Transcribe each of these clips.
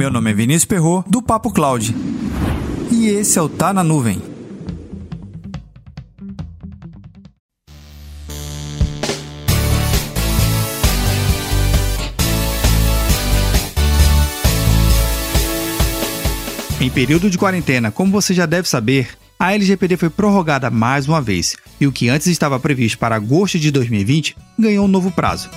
Meu nome é Vinícius Perro do Papo Cloud. E esse é o Tá na Nuvem. Em período de quarentena, como você já deve saber, a LGPD foi prorrogada mais uma vez, e o que antes estava previsto para agosto de 2020 ganhou um novo prazo.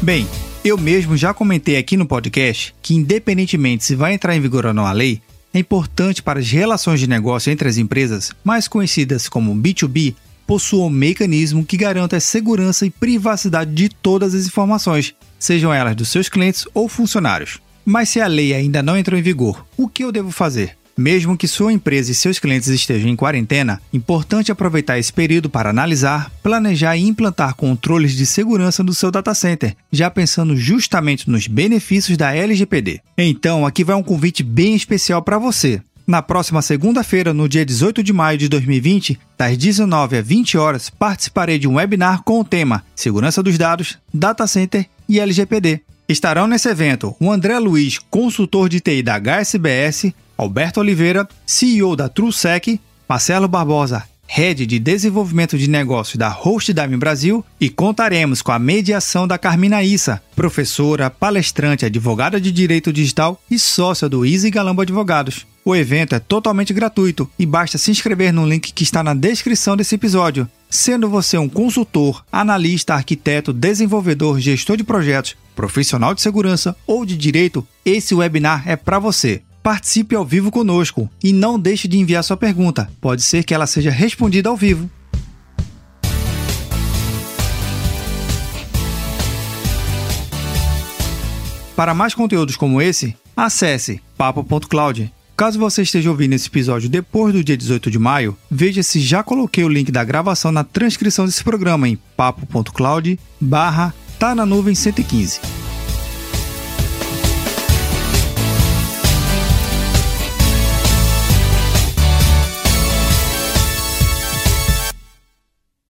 Bem, eu mesmo já comentei aqui no podcast que, independentemente se vai entrar em vigor ou não a lei, é importante para as relações de negócio entre as empresas, mais conhecidas como B2B, possua um mecanismo que garanta a segurança e privacidade de todas as informações, sejam elas dos seus clientes ou funcionários. Mas se a lei ainda não entrou em vigor, o que eu devo fazer? Mesmo que sua empresa e seus clientes estejam em quarentena, importante aproveitar esse período para analisar, planejar e implantar controles de segurança no seu data center, já pensando justamente nos benefícios da LGPD. Então, aqui vai um convite bem especial para você. Na próxima segunda-feira, no dia 18 de maio de 2020, das 19 às 20 horas, participarei de um webinar com o tema Segurança dos Dados, Data Center e LGPD. Estarão nesse evento o André Luiz, consultor de TI da HSBS, Alberto Oliveira, CEO da TrueSec, Marcelo Barbosa, Head de Desenvolvimento de Negócios da Hostdime Brasil e contaremos com a mediação da Carmina Issa, professora, palestrante, advogada de Direito Digital e sócia do Easy Galambo Advogados. O evento é totalmente gratuito e basta se inscrever no link que está na descrição desse episódio. Sendo você um consultor, analista, arquiteto, desenvolvedor, gestor de projetos, profissional de segurança ou de direito, esse webinar é para você participe ao vivo conosco e não deixe de enviar sua pergunta. Pode ser que ela seja respondida ao vivo. Para mais conteúdos como esse, acesse papo.cloud. Caso você esteja ouvindo esse episódio depois do dia 18 de maio, veja se já coloquei o link da gravação na transcrição desse programa em papo.cloud barra tá na nuvem 115.